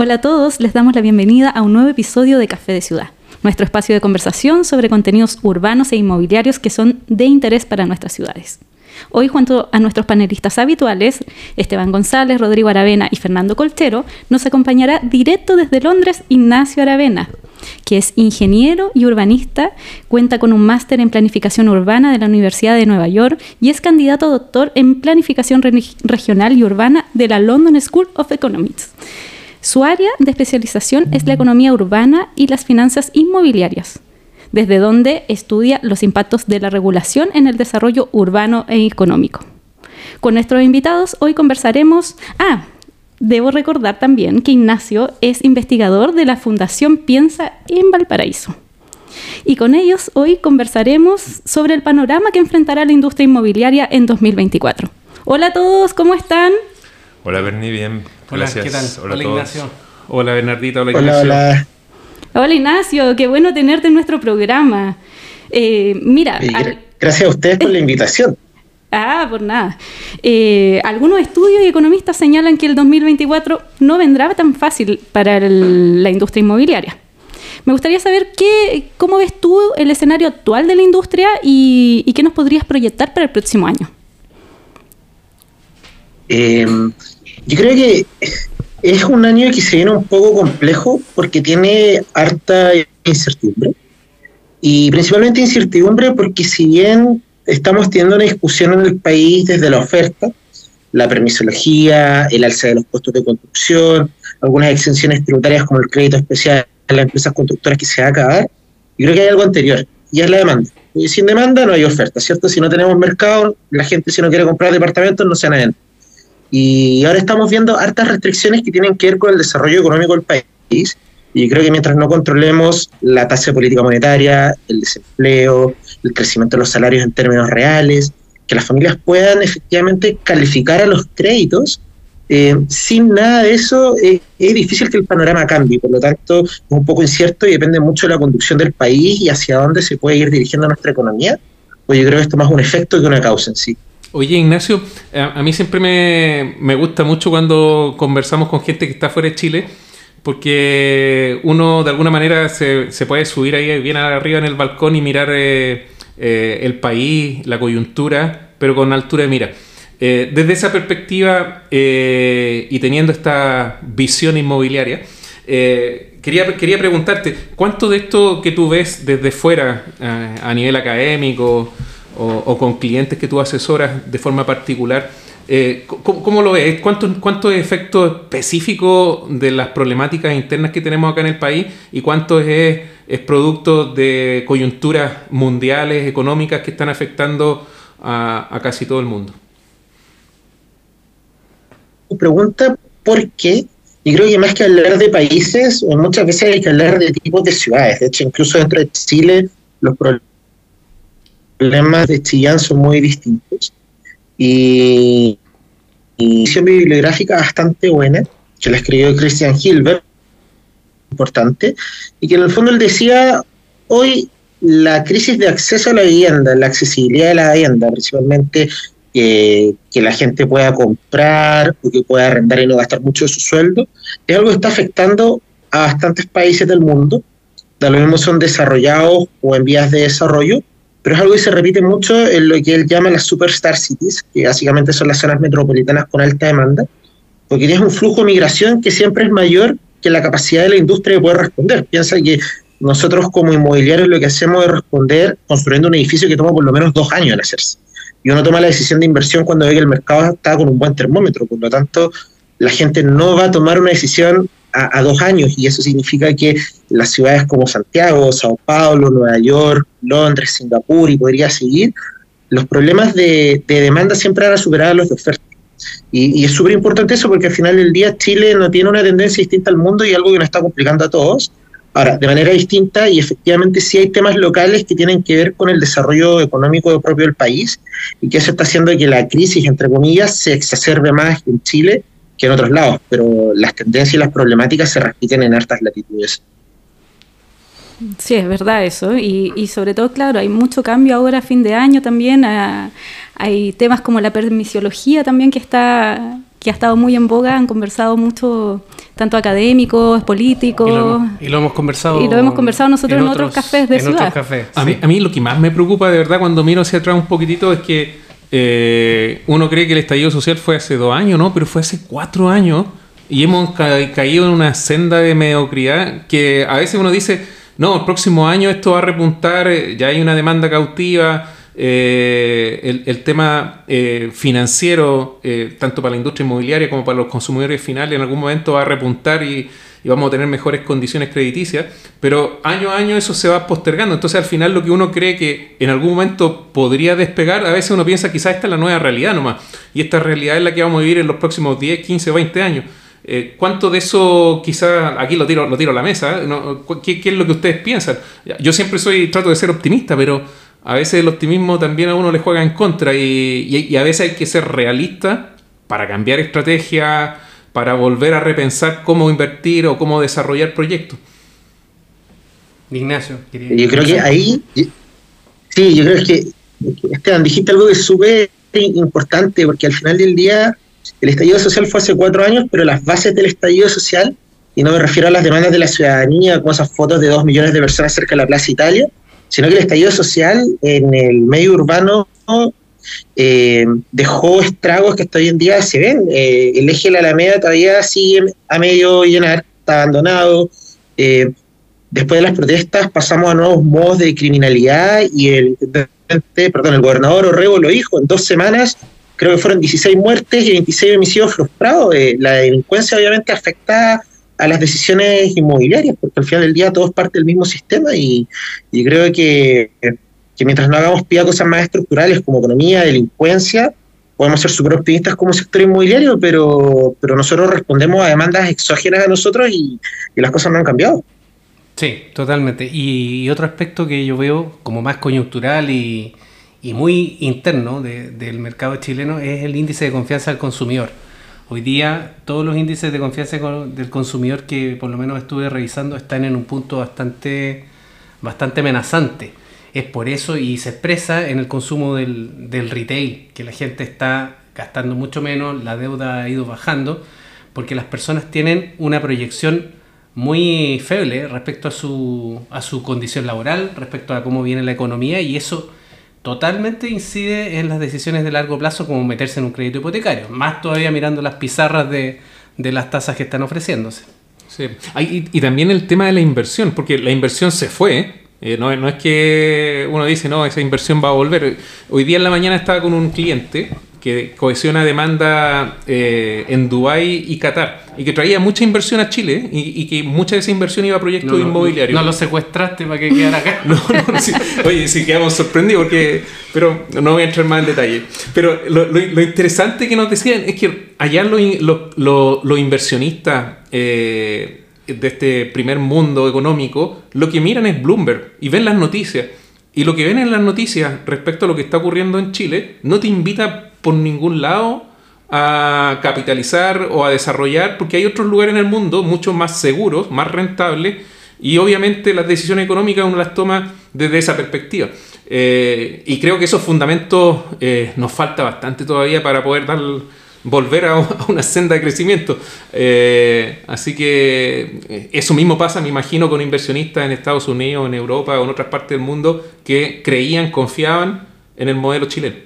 Hola a todos, les damos la bienvenida a un nuevo episodio de Café de Ciudad, nuestro espacio de conversación sobre contenidos urbanos e inmobiliarios que son de interés para nuestras ciudades. Hoy, junto a nuestros panelistas habituales, Esteban González, Rodrigo Aravena y Fernando Colchero, nos acompañará directo desde Londres Ignacio Aravena, que es ingeniero y urbanista, cuenta con un máster en planificación urbana de la Universidad de Nueva York y es candidato a doctor en planificación regional y urbana de la London School of Economics. Su área de especialización es la economía urbana y las finanzas inmobiliarias, desde donde estudia los impactos de la regulación en el desarrollo urbano e económico. Con nuestros invitados hoy conversaremos... Ah, debo recordar también que Ignacio es investigador de la Fundación Piensa en Valparaíso. Y con ellos hoy conversaremos sobre el panorama que enfrentará la industria inmobiliaria en 2024. Hola a todos, ¿cómo están? Hola Bernie, bien. Hola, ¿qué tal? Hola, Ignacio. Hola Bernardita, hola, Ignacio. Hola, hola. Ignacio, qué bueno tenerte en nuestro programa. Eh, mira. Gracias a ustedes por la invitación. Ah, por nada. Eh, algunos estudios y economistas señalan que el 2024 no vendrá tan fácil para la industria inmobiliaria. Me gustaría saber qué, cómo ves tú el escenario actual de la industria y, y qué nos podrías proyectar para el próximo año. Eh, yo creo que es un año que se viene un poco complejo porque tiene harta incertidumbre. Y principalmente incertidumbre porque si bien estamos teniendo una discusión en el país desde la oferta, la permisología, el alza de los costos de construcción, algunas exenciones tributarias como el crédito especial a las empresas constructoras que se va a acabar, yo creo que hay algo anterior, y es la demanda. Y sin demanda no hay oferta, ¿cierto? Si no tenemos mercado, la gente si no quiere comprar departamentos no se van a y ahora estamos viendo hartas restricciones que tienen que ver con el desarrollo económico del país. Y creo que mientras no controlemos la tasa de política monetaria, el desempleo, el crecimiento de los salarios en términos reales, que las familias puedan efectivamente calificar a los créditos, eh, sin nada de eso eh, es difícil que el panorama cambie. Por lo tanto, es un poco incierto y depende mucho de la conducción del país y hacia dónde se puede ir dirigiendo nuestra economía. Pues yo creo que esto es más un efecto que una causa en sí. Oye, Ignacio, a, mí siempre me, gusta mucho cuando conversamos con gente que está fuera de Chile, porque uno de alguna manera se, puede subir ahí bien arriba en el balcón y mirar eh, eh, el país, la coyuntura, pero con altura de mira. Eh, desde esa perspectiva y teniendo esta visión inmobiliaria, quería, quería preguntarte, ¿cuánto de esto que tú ves desde fuera a nivel académico, o, con clientes que tú asesoras de forma particular, eh, ¿cómo, lo ves? ¿Cuántos cuánto efectos específicos de las problemáticas internas que tenemos acá en el país y cuánto es, es producto de coyunturas mundiales, económicas que están afectando a, casi todo el mundo? Pregunta por qué y creo que más que hablar de países, muchas veces hay que hablar de tipos de ciudades. De hecho, incluso dentro de Chile, los problemas problemas de Chillán son muy distintos. Y, y una bibliográfica bastante buena, que la escribió Christian Hilbert, importante, y que en el fondo él decía, hoy la crisis de acceso a la vivienda, la accesibilidad de la vivienda, principalmente que, que, la gente pueda comprar o que pueda arrendar y no gastar mucho de su sueldo, es algo que está afectando a bastantes países del mundo, de lo mismo son desarrollados o en vías de desarrollo, pero es algo que se repite mucho en lo que él llama las superstar cities, que básicamente son las zonas metropolitanas con alta demanda, porque tienes un flujo de migración que siempre es mayor que la capacidad de la industria de poder responder. Piensa que nosotros como inmobiliarios lo que hacemos es responder construyendo un edificio que toma por lo menos dos años en hacerse. Y uno toma la decisión de inversión cuando ve que el mercado está con un buen termómetro, por lo tanto la gente no va a tomar una decisión a, dos años y eso significa que las ciudades como Santiago, Sao Paulo, Nueva York, Londres, Singapur y podría seguir, los problemas de, demanda siempre van a superar a los de oferta. Y, es súper importante eso porque al final del día Chile no tiene una tendencia distinta al mundo y algo que nos está complicando a todos. Ahora, de manera distinta y efectivamente sí hay temas locales que tienen que ver con el desarrollo económico propio del país y que eso está haciendo que la crisis, entre comillas, se exacerbe más en Chile que en otros lados, pero las tendencias y las problemáticas se repiten en hartas latitudes. Sí, es verdad eso. Y, sobre todo, claro, hay mucho cambio ahora a fin de año también. hay temas como la permisiología también que está que ha estado muy en boga, han conversado mucho, tanto académicos, políticos. Y lo, hemos conversado. Y lo hemos conversado nosotros en, otros, cafés de ciudad. a, mí, a mí lo que más me preocupa de verdad cuando miro hacia atrás un poquitito es que eh, uno cree que el estallido social fue hace dos años, ¿no? Pero fue hace cuatro años y hemos caído en una senda de mediocridad que a veces uno dice, no, el próximo año esto va a repuntar, eh, ya hay una demanda cautiva, eh, el, tema financiero, tanto para la industria inmobiliaria como para los consumidores finales, en algún momento va a repuntar y vamos a tener mejores condiciones crediticias, pero año a año eso se va postergando. Entonces al final lo que uno cree que en algún momento podría despegar, a veces uno piensa quizás esta es la nueva realidad nomás, y esta realidad es la que vamos a vivir en los próximos 10, 15, 20 años. Eh, ¿Cuánto de eso quizás, aquí lo tiro, lo tiro a la mesa, ¿eh? ¿qué, es lo que ustedes piensan? Yo siempre soy, trato de ser optimista, pero a veces el optimismo también a uno le juega en contra y, y a veces hay que ser realista para cambiar estrategia, para volver a repensar cómo invertir o cómo desarrollar proyectos. Ignacio, yo creo que ahí, sí, yo creo que, Esteban, dijiste algo que es súper importante, porque al final del día el estallido social fue hace cuatro años, pero las bases del estallido social, y no me refiero a las demandas de la ciudadanía, con esas fotos de dos millones de personas cerca de la Plaza Italia, sino que el estallido social en el medio urbano eh, dejó estragos que hasta hoy en día se ven. Eh, el eje de la Alameda todavía sigue a medio llenar, está abandonado. Eh, después de las protestas pasamos a nuevos modos de criminalidad y el, perdón, el gobernador Orrego lo dijo, en dos semanas creo que fueron 16 muertes y 26 homicidios frustrados. la delincuencia obviamente afecta a las decisiones inmobiliarias, porque al final del día todo es parte del mismo sistema y, y creo que que mientras no hagamos pie a cosas más estructurales como economía, delincuencia, podemos ser súper optimistas como sector inmobiliario, pero, pero nosotros respondemos a demandas exógenas a nosotros y, las cosas no han cambiado. Sí, totalmente. Y, otro aspecto que yo veo como más coyuntural y, muy interno del mercado chileno es el índice de confianza del consumidor. Hoy día todos los índices de confianza del consumidor que por lo menos estuve revisando están en un punto bastante, bastante amenazante es por eso y se expresa en el consumo del, del retail, que la gente está gastando mucho menos, la deuda ha ido bajando, porque las personas tienen una proyección muy feble respecto a su, a su condición laboral, respecto a cómo viene la economía y eso totalmente incide en las decisiones de largo plazo como meterse en un crédito hipotecario, más todavía mirando las pizarras de, las tasas que están ofreciéndose. Sí. y, también el tema de la inversión, porque la inversión se fue, eh, no, no, es que uno dice, no, esa inversión va a volver. Hoy día en la mañana estaba con un cliente que cohesiona demanda eh, en Dubái y Qatar y que traía mucha inversión a Chile y, que mucha de esa inversión iba a proyectos inmobiliarios. No, lo secuestraste para que quedara acá. no, no, sí. Oye, sí quedamos sorprendidos porque, pero no voy a entrar más en detalle. Pero lo, lo, interesante que nos decían es que allá los inversionistas eh, de este primer mundo económico, lo que miran es Bloomberg y ven las noticias. Y lo que ven en las noticias respecto a lo que está ocurriendo en Chile no te invita por ningún lado a capitalizar o a desarrollar, porque hay otros lugares en el mundo mucho más seguros, más rentables, y obviamente las decisiones económicas uno las toma desde esa perspectiva. Eh, y creo que esos fundamentos eh, nos falta bastante todavía para poder dar volver a, una senda de crecimiento. Eh, así que eh, eso mismo pasa, me imagino, con inversionistas en Estados Unidos, en Europa o en otras partes del mundo que creían, confiaban en el modelo chileno.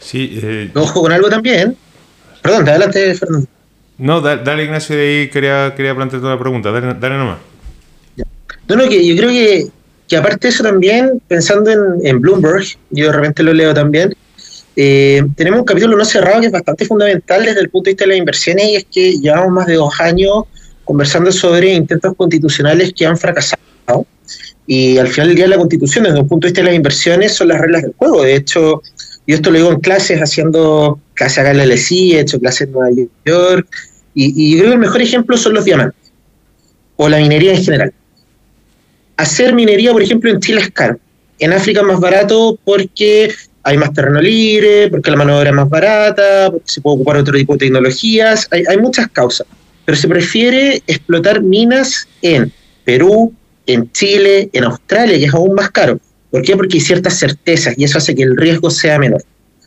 Sí, eh... Ojo con algo también. Perdón, adelante, Fernando. No, dale, Ignacio, de ahí quería, quería plantear toda la pregunta. Dale, dale nomás. No, no, que yo creo que, que aparte de eso también, pensando en, en Bloomberg, yo de repente lo leo también, eh, tenemos un capítulo no cerrado que es bastante fundamental desde el punto de vista de las inversiones y es que llevamos más de dos años conversando sobre intentos constitucionales que han fracasado y al final del día la constitución desde el punto de vista de las inversiones son las reglas del juego. De hecho, yo esto lo digo en clases haciendo clases acá en la he hecho clases en Nueva York y, y creo que el mejor ejemplo son los diamantes o la minería en general. Hacer minería, por ejemplo, en Chile es caro. En África más barato porque hay más terreno libre, porque la mano de obra es más barata, porque se puede ocupar otro tipo de tecnologías, hay, muchas causas, pero se prefiere explotar minas en Perú, en Chile, en Australia, que es aún más caro. ¿Por qué? Porque hay ciertas certezas y eso hace que el riesgo sea menor.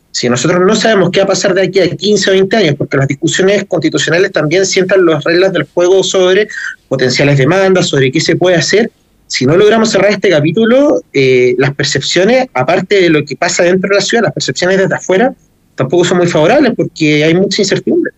Si nosotros no sabemos qué va a pasar de aquí a 15 o 20 años, porque las discusiones constitucionales también sientan las reglas del juego sobre potenciales demandas, sobre qué se puede hacer, si no logramos cerrar este capítulo, eh, las percepciones, aparte de lo que pasa dentro de la ciudad, las percepciones desde afuera, tampoco son muy favorables porque hay mucha incertidumbre.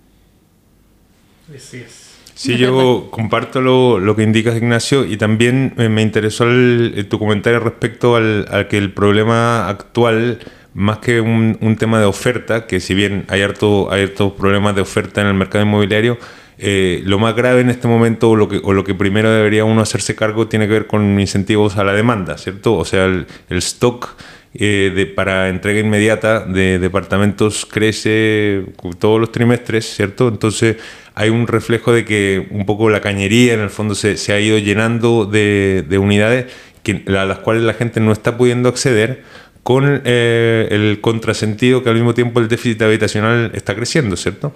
Así es. Sí, yo comparto lo, lo, que indicas, Ignacio, y también me interesó el, tu comentario respecto al, al, que el problema actual, más que un, tema de oferta, que si bien hay hartos hay harto problemas de oferta en el mercado inmobiliario, eh, lo más grave en este momento o lo, que, o lo que primero debería uno hacerse cargo tiene que ver con incentivos a la demanda, ¿cierto? O sea, el, stock eh, de, para entrega inmediata de departamentos crece todos los trimestres, ¿cierto? Entonces hay un reflejo de que un poco la cañería en el fondo se, se ha ido llenando de, de unidades a las cuales la gente no está pudiendo acceder con eh, el contrasentido que al mismo tiempo el déficit habitacional está creciendo, ¿cierto?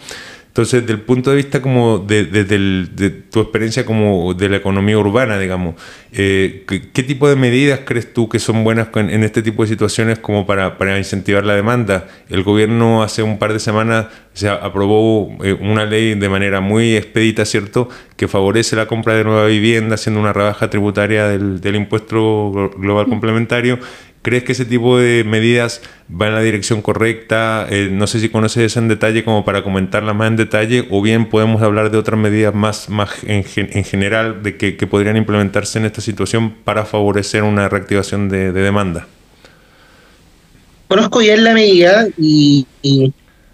Entonces, desde el punto de vista como de, de, tu experiencia como de la economía urbana, digamos, eh, ¿qué, tipo de medidas crees tú que son buenas en, este tipo de situaciones como para, para, incentivar la demanda? El gobierno hace un par de semanas se aprobó eh, una ley de manera muy expedita, ¿cierto?, que favorece la compra de nueva vivienda, haciendo una rebaja tributaria del, del impuesto global complementario ¿Crees que ese tipo de medidas va en la dirección correcta? Eh, no sé si conoces eso en detalle como para comentarla más en detalle o bien podemos hablar de otras medidas más, más en, en general de que, podrían implementarse en esta situación para favorecer una reactivación de, de demanda. Conozco bien la medida y, y,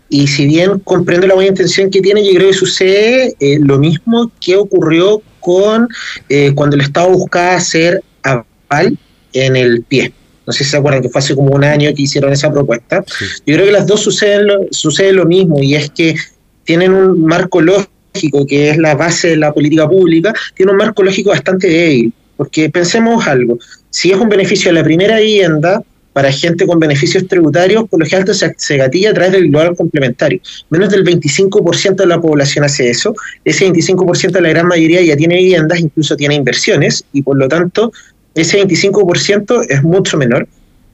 y, si bien comprendo la buena intención que tiene, yo creo que sucede eh, lo mismo que ocurrió con eh, cuando el Estado buscaba hacer aval en el pie no sé si se acuerdan que fue hace como un año que hicieron esa propuesta. Yo creo que las dos suceden lo, sucede lo mismo y es que tienen un marco lógico que es la base de la política pública, tiene un marco lógico bastante débil. Porque pensemos algo, si es un beneficio de la primera vivienda, para gente con beneficios tributarios, por lo general se, se gatilla a través del global complementario. Menos del 25% de la población hace eso. Ese 25% de la gran mayoría ya tiene viviendas, incluso tiene inversiones, y por lo tanto ese 25% es mucho menor.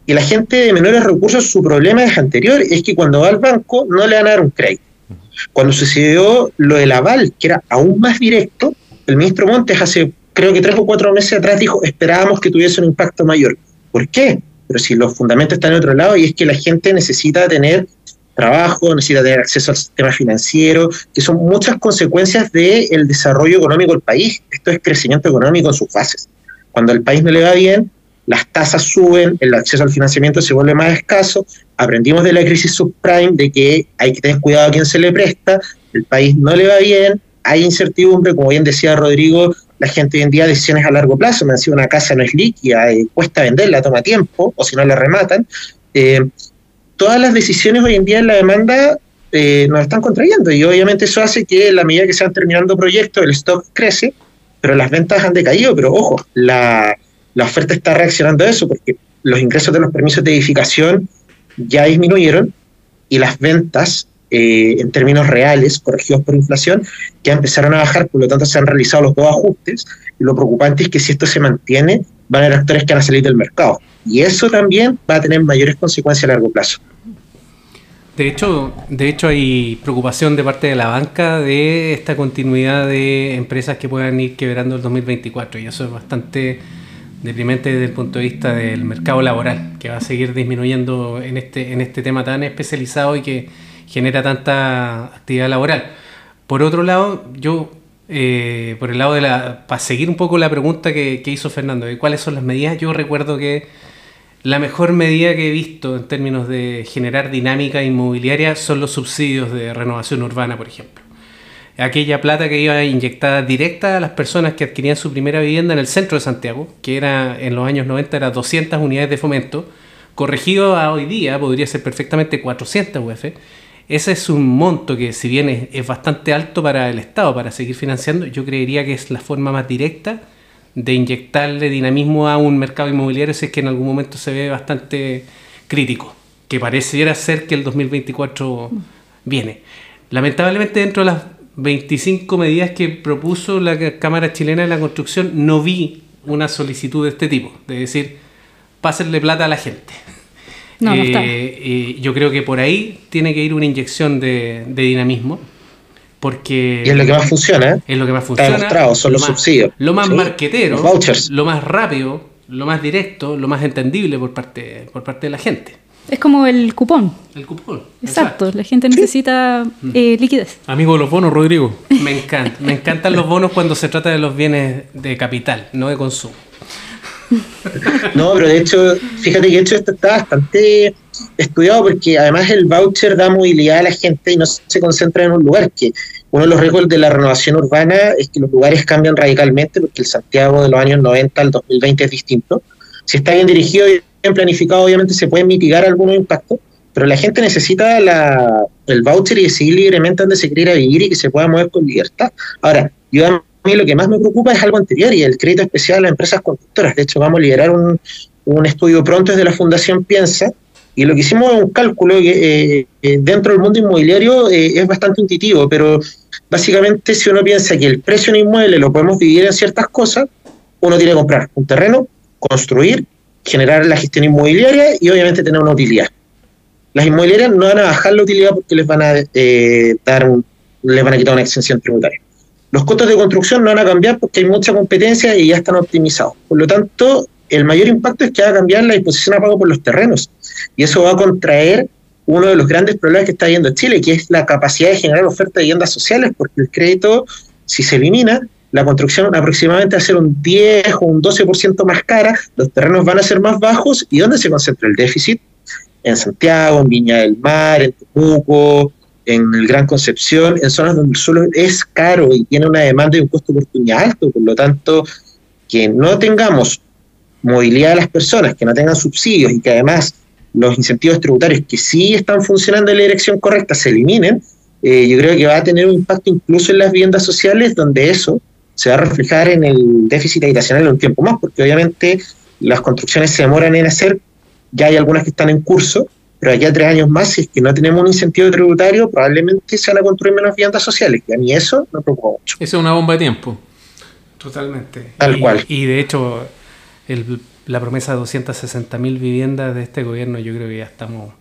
Y la gente de menores recursos, su problema es anterior, es que cuando va al banco no le van a dar un crédito. Cuando sucedió lo del aval, que era aún más directo, el ministro Montes hace creo que tres o cuatro meses atrás dijo, esperábamos que tuviese un impacto mayor. ¿Por qué? Pero si los fundamentos están en otro lado y es que la gente necesita tener trabajo, necesita tener acceso al sistema financiero, que son muchas consecuencias del desarrollo económico del país. Esto es crecimiento económico en sus fases. Cuando el país no le va bien, las tasas suben, el acceso al financiamiento se vuelve más escaso. Aprendimos de la crisis subprime de que hay que tener cuidado a quién se le presta, el país no le va bien, hay incertidumbre, como bien decía Rodrigo, la gente hoy en día decisiones a largo plazo, me decía una casa no es líquida, eh, cuesta venderla, toma tiempo, o si no la rematan. Eh, todas las decisiones hoy en día en la demanda eh, nos están contrayendo. Y obviamente eso hace que la medida que se van terminando proyectos el stock crece pero las ventas han decaído, pero ojo, la, la oferta está reaccionando a eso porque los ingresos de los permisos de edificación ya disminuyeron y las ventas eh, en términos reales, corregidos por inflación, ya empezaron a bajar, por lo tanto se han realizado los dos ajustes y lo preocupante es que si esto se mantiene, van a haber actores que van a salir del mercado y eso también va a tener mayores consecuencias a largo plazo. De hecho, de hecho hay preocupación de parte de la banca de esta continuidad de empresas que puedan ir quebrando el 2024 y eso es bastante deprimente desde el punto de vista del mercado laboral, que va a seguir disminuyendo en este, en este tema tan especializado y que genera tanta actividad laboral. Por otro lado, yo, eh, por el lado de la, para seguir un poco la pregunta que, que hizo Fernando, de cuáles son las medidas, yo recuerdo que la mejor medida que he visto en términos de generar dinámica inmobiliaria son los subsidios de renovación urbana, por ejemplo. Aquella plata que iba inyectada directa a las personas que adquirían su primera vivienda en el centro de Santiago, que era en los años 90 era 200 unidades de fomento, corregido a hoy día podría ser perfectamente 400 UF. Ese es un monto que si bien es, es bastante alto para el Estado, para seguir financiando, yo creería que es la forma más directa de inyectarle dinamismo a un mercado inmobiliario si es que en algún momento se ve bastante crítico, que pareciera ser que el 2024 viene. Lamentablemente dentro de las 25 medidas que propuso la Cámara Chilena de la Construcción no vi una solicitud de este tipo, de decir, pásenle plata a la gente. No, no está. Eh, yo creo que por ahí tiene que ir una inyección de, dinamismo. Porque y es lo que más funciona. ¿eh? Es lo que más funciona. Está demostrado, son los subsidios. Lo más marquetero, vouchers. lo más rápido, lo más directo, lo más entendible por parte, por parte de la gente. Es como el cupón. El cupón. Exacto, la gente necesita eh, liquidez. Amigo de los bonos, Rodrigo. Me encanta, me encantan los bonos cuando se trata de los bienes de capital, no de consumo. No, pero de hecho, fíjate que de hecho esto está bastante estudiado porque además el voucher da movilidad a la gente y no se concentra en un lugar, que uno de los riesgos de la renovación urbana es que los lugares cambian radicalmente porque el Santiago de los años 90 al 2020 es distinto. Si está bien dirigido y bien planificado, obviamente se pueden mitigar algunos impactos, pero la gente necesita la, el voucher y decidir libremente dónde se quiere vivir y que se pueda mover con libertad. Ahora, yo a mí lo que más me preocupa es algo anterior y el crédito especial a las empresas constructoras. De hecho, vamos a liberar un, un estudio pronto desde la Fundación Piensa y lo que hicimos es un cálculo que eh, dentro del mundo inmobiliario eh, es bastante intuitivo, pero básicamente si uno piensa que el precio de un inmueble lo podemos dividir en ciertas cosas, uno tiene que comprar un terreno, construir, generar la gestión inmobiliaria y obviamente tener una utilidad. Las inmobiliarias no van a bajar la utilidad porque les van a eh, dar les van a quitar una exención tributaria. Los costos de construcción no van a cambiar porque hay mucha competencia y ya están optimizados. Por lo tanto, el mayor impacto es que va a cambiar la disposición a pago por los terrenos. Y eso va a contraer uno de los grandes problemas que está viendo Chile, que es la capacidad de generar oferta de viviendas sociales, porque el crédito, si se elimina, la construcción aproximadamente va a ser un 10 o un 12% más cara, los terrenos van a ser más bajos, ¿y dónde se concentra el déficit? En Santiago, en Viña del Mar, en Temuco, en el Gran Concepción, en zonas donde el suelo es caro y tiene una demanda y un costo de oportunidad alto, por lo tanto, que no tengamos movilidad de las personas, que no tengan subsidios y que además los incentivos tributarios que sí están funcionando en la dirección correcta se eliminen, eh, yo creo que va a tener un impacto incluso en las viviendas sociales, donde eso se va a reflejar en el déficit habitacional en un tiempo más, porque obviamente las construcciones se demoran en hacer, ya hay algunas que están en curso, pero allá tres años más, si es que no tenemos un incentivo tributario, probablemente se van a construir menos viviendas sociales, y a mí eso me preocupa mucho. Eso es una bomba de tiempo. Totalmente. Tal cual. Y de hecho, la promesa de 260.000 viviendas de este gobierno, yo creo que ya estamos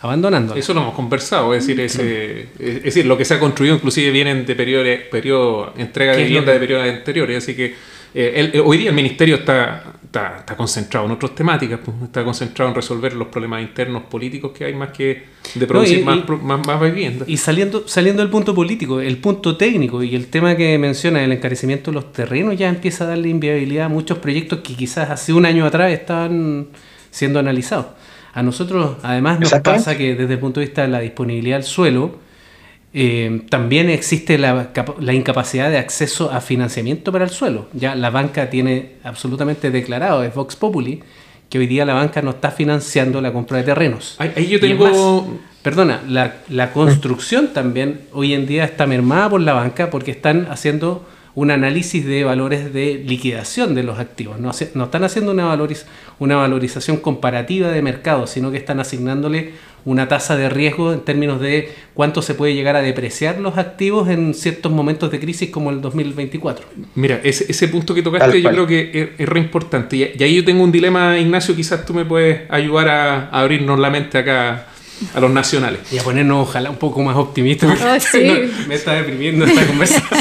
abandonando. Eso lo hemos conversado, es decir, ese, es decir, lo que se ha construido inclusive vienen de periodo, periodo entrega de vivienda de periodos anteriores, así que eh, hoy día el ministerio está, está, concentrado en otras temáticas, pues, está concentrado en resolver los problemas internos políticos que hay más que de producir más, más, vivienda. Y saliendo, saliendo del punto político, el punto técnico y el tema que menciona, el encarecimiento de los terrenos, ya empieza a darle inviabilidad a muchos proyectos que quizás hace un año atrás estaban siendo analizados. A nosotros, además, nos pasa que desde el punto de vista de la disponibilidad del suelo, eh, también existe la, incapacidad de acceso a financiamiento para el suelo. Ya la banca tiene absolutamente declarado, es Vox Populi, que hoy día la banca no está financiando la compra de terrenos. Ahí, yo tengo... perdona, la, la construcción también hoy en día está mermada por la banca porque están haciendo un análisis de valores de liquidación de los activos. No, no están haciendo una, una valorización comparativa de mercado, sino que están asignándole una tasa de riesgo en términos de cuánto se puede llegar a depreciar los activos en ciertos momentos de crisis como el 2024. Mira, ese, ese punto que tocaste yo creo que es, re importante. Y, ahí yo tengo un dilema, Ignacio, quizás tú me puedes ayudar a abrirnos la mente acá a los nacionales. Y a ponernos ojalá un poco más optimistas. Oh, me está deprimiendo esta conversación.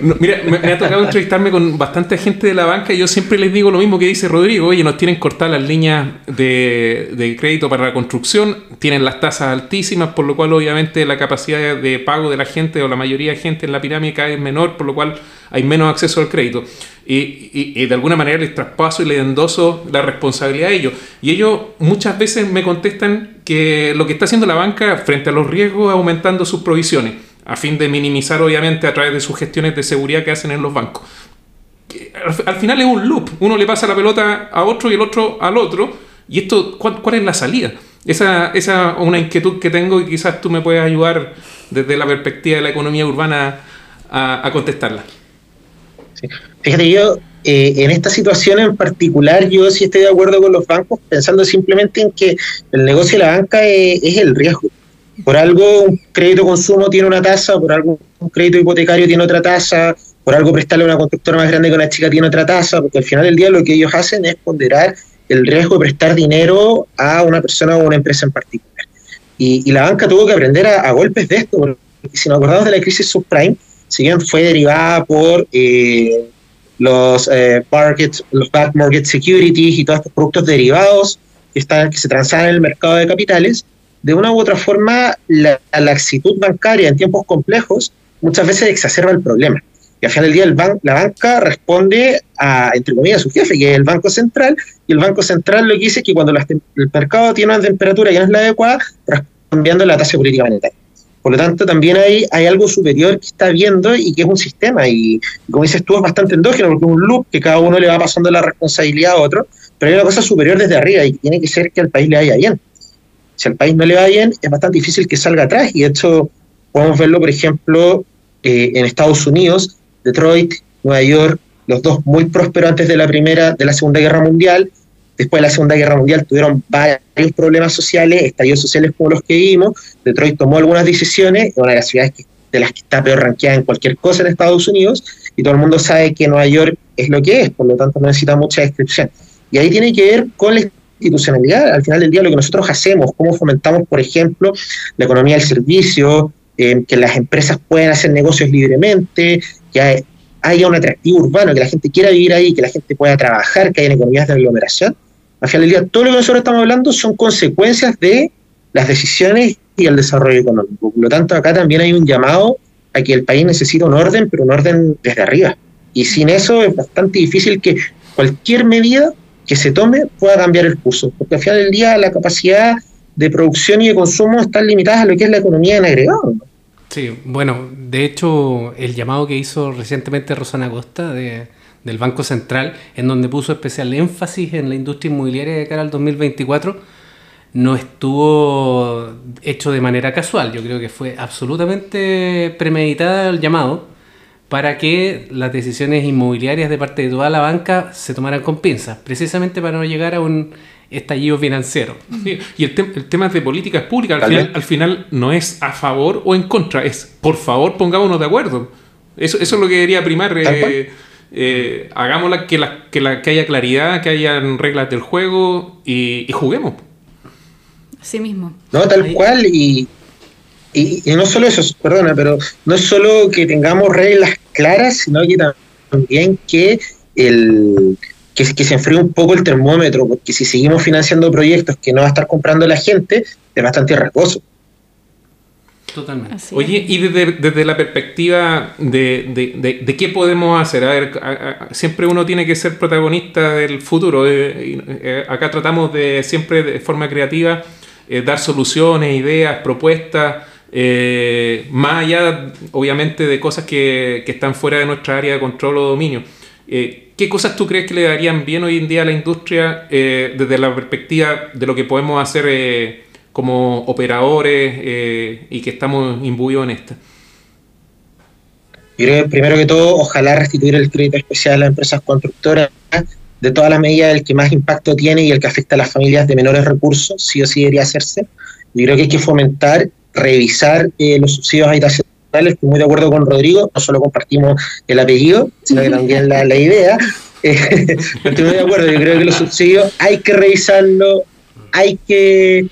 mira, me, ha tocado entrevistarme con bastante gente de la banca y yo siempre les digo lo mismo que dice Rodrigo, oye, nos tienen cortadas las líneas de, de crédito para la construcción, tienen las tasas altísimas, por lo cual obviamente la capacidad de pago de la gente o la mayoría de gente en la pirámide cada vez menor, por lo cual hay menos acceso al crédito. Y, y, de alguna manera les traspaso y les endoso la responsabilidad a ellos. Y ellos muchas veces me contestan que lo que está haciendo la banca frente a los riesgos es aumentando sus provisiones, a fin de minimizar obviamente a través de sus gestiones de seguridad que hacen en los bancos. Al, final es un loop, uno le pasa la pelota a otro y el otro al otro, y esto, ¿cuál, es la salida? Esa es una inquietud que tengo y quizás tú me puedes ayudar desde la perspectiva de la economía urbana a contestarla. Fíjate, yo eh, en esta situación en particular, yo sí estoy de acuerdo con los bancos, pensando simplemente en que el negocio de la banca es, el riesgo. Por algo un crédito consumo tiene una tasa, por algo un crédito hipotecario tiene otra tasa, por algo prestarle a una constructora más grande que una chica tiene otra tasa, porque al final del día lo que ellos hacen es ponderar el riesgo de prestar dinero a una persona o una empresa en particular. Y, la banca tuvo que aprender a, golpes de esto, porque si nos acordamos de la crisis subprime, si bien fue derivada por eh, los, eh, los back market securities y todos estos productos derivados que, están, que se transan en el mercado de capitales, de una u otra forma la, laxitud bancaria en tiempos complejos muchas veces exacerba el problema. Y al final del día el la banca responde a, entre comillas, su jefe, que es el Banco Central, y el Banco Central lo que dice es que cuando el mercado tiene una temperatura que no es la adecuada, cambiando la tasa política monetaria. Por lo tanto, también hay, hay algo superior que está viendo y que es un sistema. Y como dices tú, es bastante endógeno porque es un loop que cada uno le va pasando la responsabilidad a otro, pero hay una cosa superior desde arriba y tiene que ser que al país le vaya bien. Si al país no le va bien, es bastante difícil que salga atrás. Y de hecho, podemos verlo, por ejemplo, eh, en Estados Unidos, Detroit, Nueva York, los dos muy prósperos antes de la primera, de la Segunda Guerra Mundial. Después de la Segunda Guerra Mundial tuvieron varios problemas sociales, estallidos sociales como los que vimos. Detroit tomó algunas decisiones, es una de las ciudades de las que está peor ranqueada en cualquier cosa en Estados Unidos, y todo el mundo sabe que Nueva York es lo que es, por lo tanto no necesita mucha descripción. Y ahí tiene que ver con la institucionalidad, al final del día lo que nosotros hacemos, cómo fomentamos, por ejemplo, la economía del servicio, eh, que las empresas puedan hacer negocios libremente, que haya un atractivo urbano, que la gente quiera vivir ahí, que la gente pueda trabajar, que haya economías de aglomeración. Al final del día, todo lo que nosotros estamos hablando son consecuencias de las decisiones y el desarrollo económico. Por lo tanto, acá también hay un llamado a que el país necesita un orden, pero un orden desde arriba. Y sin eso es bastante difícil que cualquier medida que se tome pueda cambiar el curso, porque al final del día la capacidad de producción y de consumo están limitadas a lo que es la economía en agregado. Sí, bueno, de hecho, el llamado que hizo recientemente Rosana Costa de, del Banco Central, en donde puso especial énfasis en la industria inmobiliaria de cara al 2024, no estuvo hecho de manera casual. Yo creo que fue absolutamente premeditada el llamado para que las decisiones inmobiliarias de parte de toda la banca se tomaran con pinzas, precisamente para no llegar a un estallido financiero. y el, el, tema de políticas públicas, al final, al final, no es a favor o en contra, es por favor pongámonos de acuerdo. Eso, eso es lo que debería primar. Eh, eh, hagámosla que, la, que, la, que haya claridad, que haya reglas del juego y, juguemos. Así mismo. No, tal cual, y, y, no solo eso, perdona, pero no es solo que tengamos reglas claras, sino que también que el que, se enfríe un poco el termómetro, porque si seguimos financiando proyectos que no va a estar comprando la gente, es bastante riesgoso. Totalmente. Oye, y desde, la perspectiva de, de, qué podemos hacer, a ver, siempre uno tiene que ser protagonista del futuro. Eh, eh, acá tratamos de siempre de forma creativa eh, dar soluciones, ideas, propuestas eh, más allá, obviamente, de cosas que, están fuera de nuestra área de control o dominio. Eh, ¿Qué cosas tú crees que le darían bien hoy en día a la industria eh, desde la perspectiva de lo que podemos hacer como operadores y que estamos imbuidos en esta? Yo creo que primero que todo, ojalá restituir el crédito especial a las empresas constructoras de todas las medidas el que más impacto tiene y el que afecta a las familias de menores recursos, sí o sí debería hacerse. Yo creo que hay que fomentar revisar eh, los subsidios habitacionales. Estoy muy de acuerdo con Rodrigo, no solo compartimos el apellido, sino que también la, la idea. estoy muy de acuerdo, yo creo que los subsidios hay que revisarlo, hay que,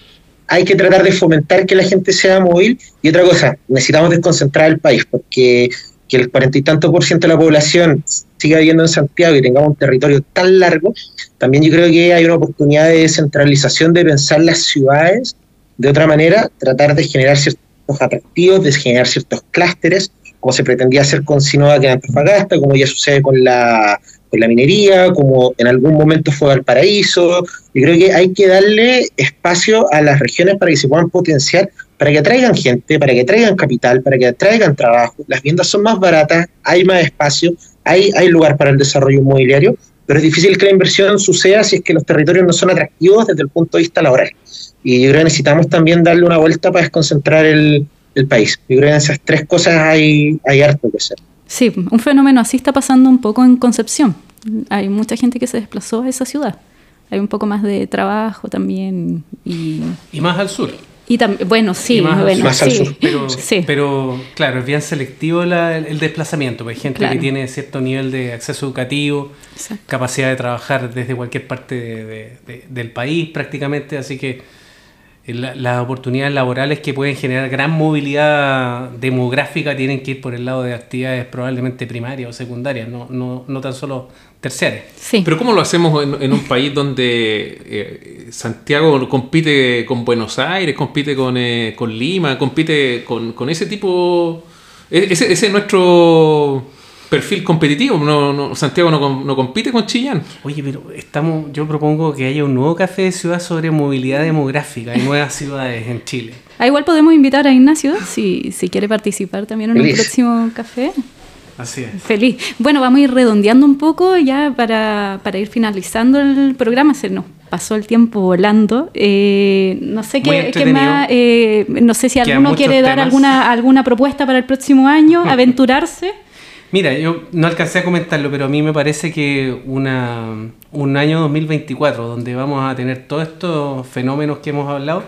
hay que tratar de fomentar que la gente sea móvil. Y otra cosa, necesitamos desconcentrar el país, porque que el cuarenta y tanto por ciento de la población siga viviendo en Santiago y tengamos un territorio tan largo, también yo creo que hay una oportunidad de descentralización de pensar las ciudades de otra manera, tratar de generar ciertos atractivos, de generar ciertos clústeres, como se pretendía hacer con Sinovac en Antofagasta, como ya sucede con la, con la minería, como en algún momento fue Valparaíso. Yo creo que hay que darle espacio a las regiones para que se puedan potenciar, para que atraigan gente, para que traigan capital, para que atraigan trabajo. Las viviendas son más baratas, hay más espacio, hay, hay lugar para el desarrollo inmobiliario, pero es difícil que la inversión suceda si es que los territorios no son atractivos desde el punto de vista laboral. Y yo creo que necesitamos también darle una vuelta para desconcentrar el, país. Yo creo que en esas tres cosas hay, hay harto que hacer. Sí, un fenómeno así está pasando un poco en Concepción. Hay mucha gente que se desplazó a esa ciudad. Hay un poco más de trabajo también. Y, y más al sur. Y también, bueno, sí, más, bueno, más al sí, sur. Pero, sí. pero, claro, es bien selectivo la- el, el desplazamiento. pues Hay gente Claro. que tiene cierto nivel de acceso educativo, Exacto. capacidad de trabajar desde cualquier parte de- de- de- del país prácticamente, así que la- las oportunidades laborales que pueden generar gran movilidad demográfica tienen que ir por el lado de actividades probablemente primarias o secundarias, no, no, no tan solo terciarias. Sí. Pero ¿cómo lo hacemos en, en un país donde eh, Santiago compite con Buenos Aires, compite con, eh, con Lima, compite con, con ese tipo... e- Ese, ese es nuestro perfil competitivo. No, no- Santiago no, com- no compite con Chillán. Oye, pero estamos, yo propongo que haya un nuevo café de ciudad sobre movilidad demográfica y nuevas ciudades en Chile. Ah, igual podemos invitar a Ignacio si, si quiere participar también en un Feliz. próximo café. Así es. Feliz. Bueno, vamos a ir redondeando un poco ya para, para ir finalizando el programa. Se nos pasó el tiempo volando. Eh, no sé qué, qué más. eh, no sé si alguno quiere dar alguna, alguna propuesta para el próximo año, aventurarse. Mira, yo no alcancé a comentarlo, pero a mí me parece que una, un año 2024, donde vamos a tener todos estos fenómenos que hemos hablado,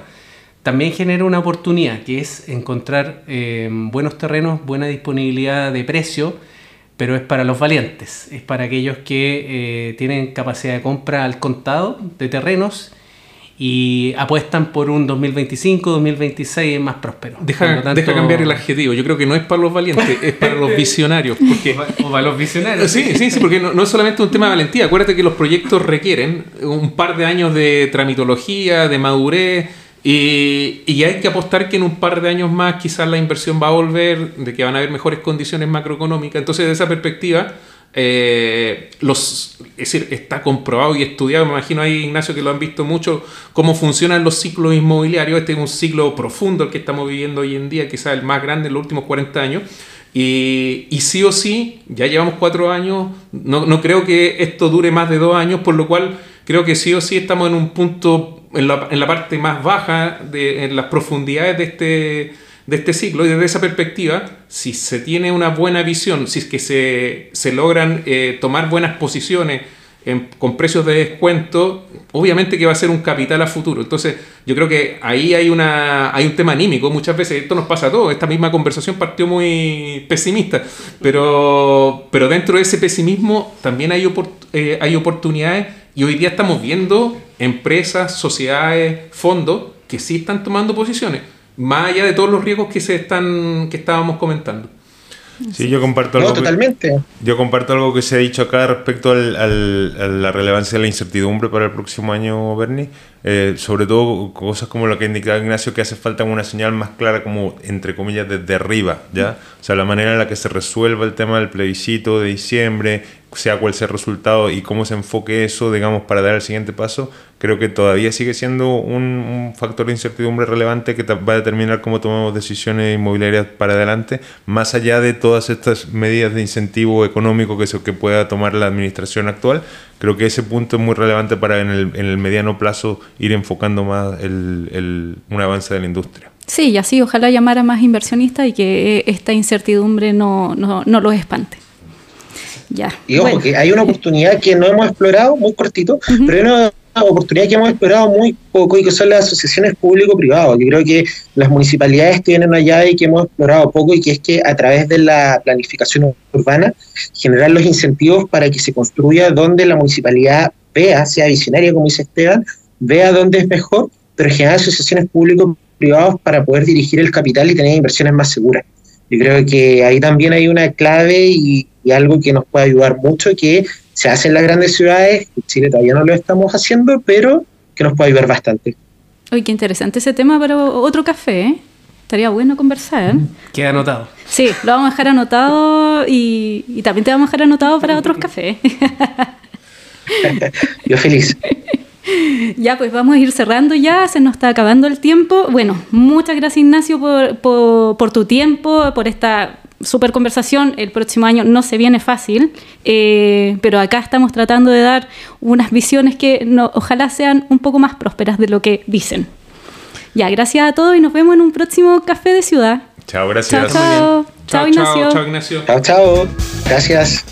también genera una oportunidad, que es encontrar eh, buenos terrenos, buena disponibilidad de precio, pero es para los valientes, es para aquellos que eh, tienen capacidad de compra al contado de terrenos y apuestan por un 2025, 2026 más próspero. Deja, tanto- deja cambiar el adjetivo. Yo creo que no es para los valientes, es para los visionarios. Porque O para los visionarios. Sí, sí, sí, porque no, no es solamente un tema de valentía. Acuérdate que los proyectos requieren un par de años de tramitología, de madurez, y, y hay que apostar que en un par de años más quizás la inversión va a volver, de que van a haber mejores condiciones macroeconómicas. Entonces, de esa perspectiva, eh, los, es decir, está comprobado y estudiado, me imagino ahí, Ignacio, que lo han visto mucho, cómo funcionan los ciclos inmobiliarios. Este es un ciclo profundo el que estamos viviendo hoy en día, quizás el más grande en los últimos 40 años. Y, y sí o sí, ya llevamos cuatro años, no, no creo que esto dure más de dos años, por lo cual creo que sí o sí estamos en un punto, en la, en la parte más baja, de, en las profundidades de este, de este ciclo. Y desde esa perspectiva, si se tiene una buena visión, si es que se, se logran eh, tomar buenas posiciones con precios de descuento, obviamente que va a ser un capital a futuro. Entonces, yo creo que ahí hay, una, hay un tema anímico. Muchas veces esto nos pasa a todos. Esta misma conversación partió muy pesimista, pero, pero dentro de ese pesimismo también hay, eh, hay oportunidades y hoy día estamos viendo empresas, sociedades, fondos que sí están tomando posiciones, más allá de todos los riesgos que, se están, que estábamos comentando. Sí, yo comparto No, algo. que-. Yo comparto algo que se ha dicho acá respecto al- al- a la relevancia de la incertidumbre para el próximo año, Bernie. Eh, sobre todo cosas como lo que indicaba Ignacio, que hace falta una señal más clara, como entre comillas, desde arriba, ¿ya? O sea, la manera en la que se resuelva el tema del plebiscito de diciembre, sea cual sea el resultado y cómo se enfoque eso, digamos, para dar el siguiente paso, creo que todavía sigue siendo un, un factor de incertidumbre relevante que va a determinar cómo tomamos decisiones inmobiliarias para adelante, más allá de todas estas medidas de incentivo económico que, se, que pueda tomar la administración actual. Creo que ese punto es muy relevante para en el, en el mediano plazo ir enfocando más el, el- un avance de la industria. Sí, y así ojalá llamar a más inversionistas y que eh, esta incertidumbre no, no, no los espante. Ya. Y ojo, Bueno. que hay una oportunidad que no hemos explorado, muy cortito, pero hay una oportunidad que hemos explorado muy poco y que son las asociaciones público-privadas. Yo creo que las municipalidades tienen allá y que hemos explorado poco y que es que a través de la planificación urbana generar los incentivos para que se construya donde la municipalidad vea, sea visionaria como dice Esteban, vea dónde es mejor, pero generar asociaciones público-privadas para poder dirigir el capital y tener inversiones más seguras. Yo creo que ahí también hay una clave y, y algo que nos puede ayudar mucho, que se hace en las grandes ciudades, en Chile todavía no lo estamos haciendo, pero que nos puede ayudar bastante. Oye, qué interesante ese tema para otro café, ¿eh? Estaría bueno conversar. Queda anotado. Sí, lo vamos a dejar anotado y, y también te vamos a dejar anotado para otros cafés. Yo feliz. ya, pues vamos a ir cerrando ya, se nos está acabando el tiempo. Bueno, muchas gracias Ignacio por, por, por tu tiempo, por esta super conversación. El próximo año no se viene fácil, eh, pero acá estamos tratando de dar unas visiones que no, ojalá sean un poco más prósperas de lo que dicen. Ya, gracias a todos y nos vemos en un próximo café de ciudad. Chao, gracias. Chao, chao. Chao, Ignacio. Chao, Ignacio. Chao, chao. Gracias.